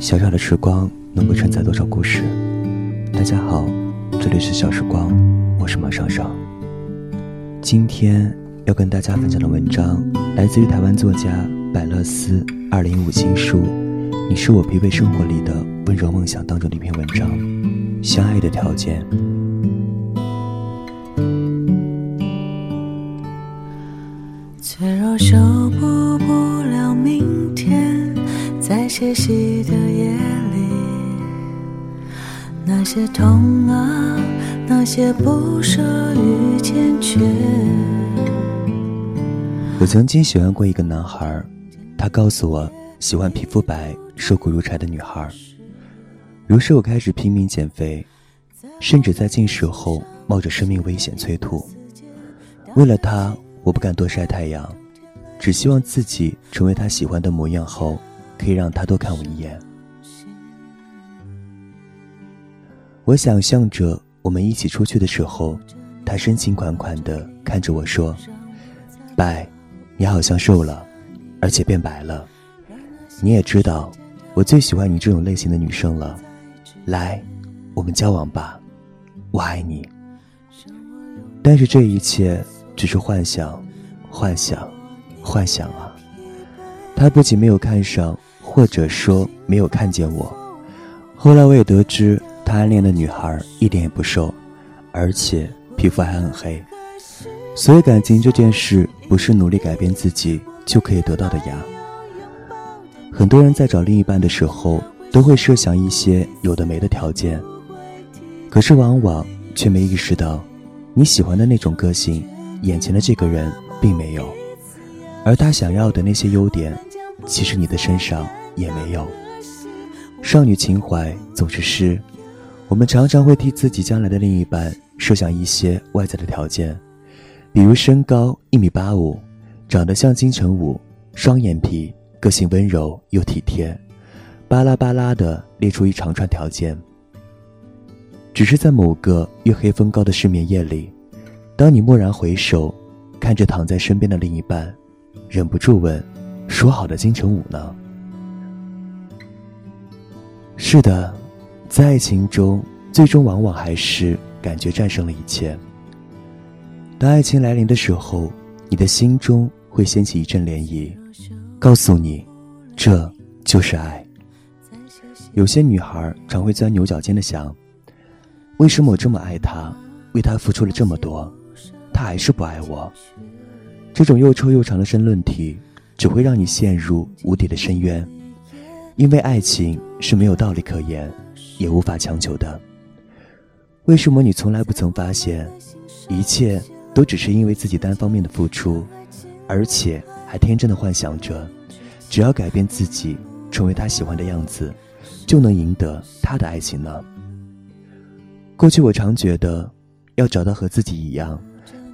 小小的时光能够承载多少故事？大家好，这里是小时光，我是马尚尚。今天要跟大家分享的文章来自于台湾作家百乐思二零一五新书《你是我疲惫生活里的温柔梦想》当中的一篇文章《相爱的条件》。脆弱守在歇息的夜里，那些痛啊，那些不舍与坚决。我曾经喜欢过一个男孩，他告诉我喜欢皮肤白、瘦骨如柴的女孩。于是我开始拼命减肥，甚至在进食后冒着生命危险催吐。为了他。我不敢多晒太阳，只希望自己成为他喜欢的模样后，可以让他多看我一眼。我想象着我们一起出去的时候，他深情款款地看着我说：“白，你好像瘦了，而且变白了。你也知道，我最喜欢你这种类型的女生了。来，我们交往吧，我爱你。”但是这一切。只是幻想，幻想，幻想啊！他不仅没有看上，或者说没有看见我。后来我也得知，他暗恋的女孩一点也不瘦，而且皮肤还很黑。所以感情这件事，不是努力改变自己就可以得到的呀。很多人在找另一半的时候，都会设想一些有的没的条件，可是往往却没意识到，你喜欢的那种个性。眼前的这个人并没有，而他想要的那些优点，其实你的身上也没有。少女情怀总是诗，我们常常会替自己将来的另一半设想一些外在的条件，比如身高一米八五，长得像金城武，双眼皮，个性温柔又体贴，巴拉巴拉的列出一长串条件。只是在某个月黑风高的失眠夜里。当你蓦然回首，看着躺在身边的另一半，忍不住问：“说好的金城武呢？”是的，在爱情中，最终往往还是感觉战胜了一切。当爱情来临的时候，你的心中会掀起一阵涟漪，告诉你，这就是爱。有些女孩常会钻牛角尖的想：为什么我这么爱他，为他付出了这么多？他还是不爱我。这种又臭又长的申论题，只会让你陷入无底的深渊。因为爱情是没有道理可言，也无法强求的。为什么你从来不曾发现，一切都只是因为自己单方面的付出，而且还天真的幻想着，只要改变自己，成为他喜欢的样子，就能赢得他的爱情呢？过去我常觉得，要找到和自己一样。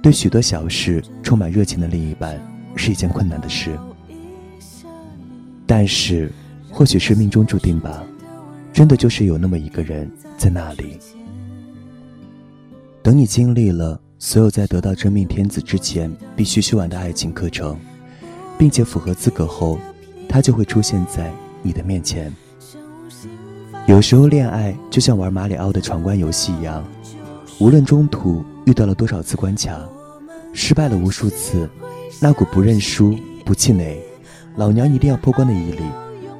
对许多小事充满热情的另一半是一件困难的事，但是，或许是命中注定吧，真的就是有那么一个人在那里，等你经历了所有在得到真命天子之前必须修完的爱情课程，并且符合资格后，他就会出现在你的面前。有时候，恋爱就像玩马里奥的闯关游戏一样，无论中途。遇到了多少次关卡，失败了无数次，那股不认输、不气馁，老娘一定要破关的毅力，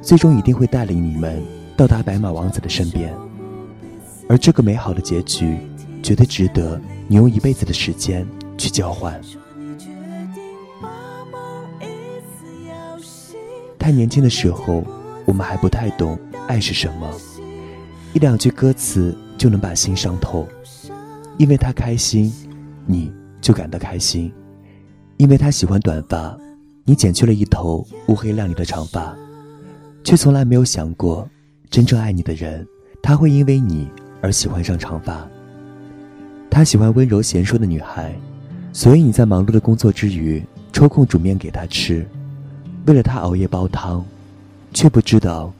最终一定会带领你们到达白马王子的身边。而这个美好的结局，绝对值得你用一辈子的时间去交换。太年轻的时候，我们还不太懂爱是什么，一两句歌词就能把心伤透。因为他开心，你就感到开心；因为他喜欢短发，你剪去了一头乌黑亮丽的长发，却从来没有想过，真正爱你的人，他会因为你而喜欢上长发。他喜欢温柔贤淑的女孩，所以你在忙碌的工作之余，抽空煮面给他吃，为了他熬夜煲汤，却不知道，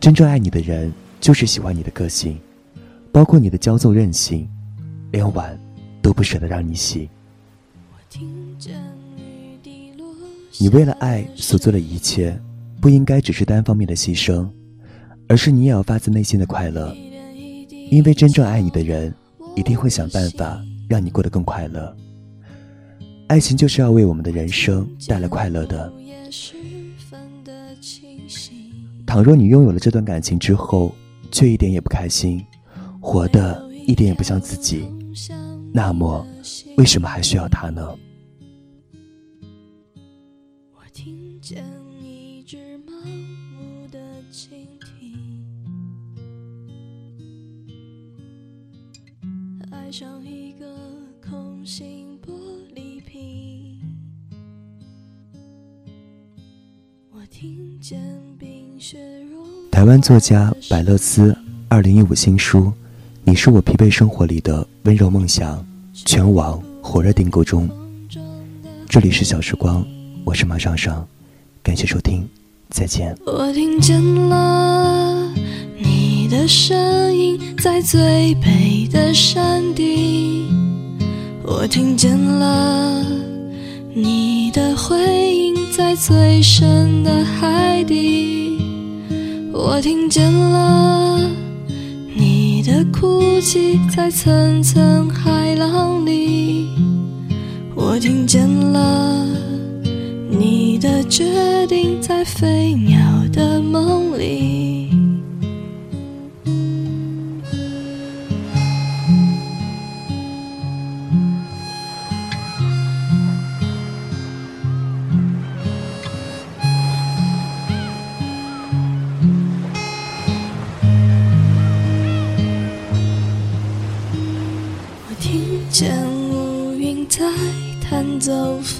真正爱你的人就是喜欢你的个性，包括你的骄纵任性。连碗都不舍得让你洗。你为了爱所做的一切，不应该只是单方面的牺牲，而是你也要发自内心的快乐，因为真正爱你的人一定会想办法让你过得更快乐。爱情就是要为我们的人生带来快乐的。倘若你拥有了这段感情之后，却一点也不开心，活得一点也不像自己，那么为什么还需要他呢？我听见爱上一个空心玻璃瓶。我听见冰雪融。台湾作家百乐斯二零一五新书《你是我疲惫生活里的温柔梦想》全网火热订购中。这里是小时光，我是马上上，感谢收听，再见。我听见了你的声音，在最北的山顶。我听见了你的回应，在最深的海底。我听见了你的哭泣，在层层海浪里。我听见了你的决定，在飞鸟的梦里。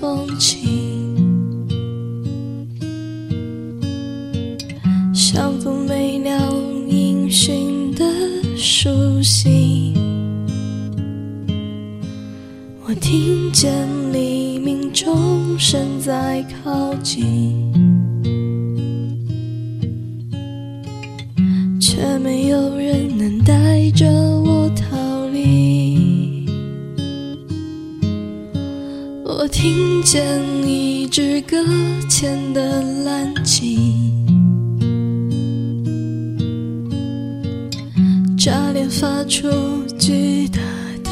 风景，像风没了音讯的书信。我听见黎明钟声在靠近，却没有人能带听见一支搁浅的蓝鲸，炸裂发出巨大的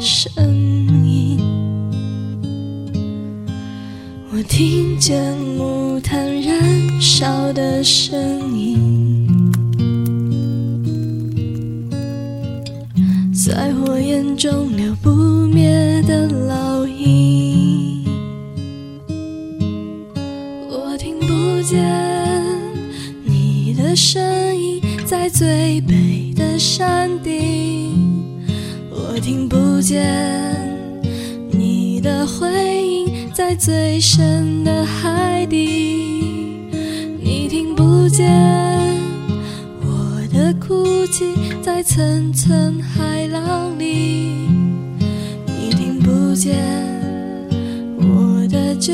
声音。我听见木炭燃烧的声音，在火焰中留不灭的烙印。最北的山顶。我听不见你的回应，在最深的海底。你听不见我的哭泣，在层层海浪里。你听不见我的决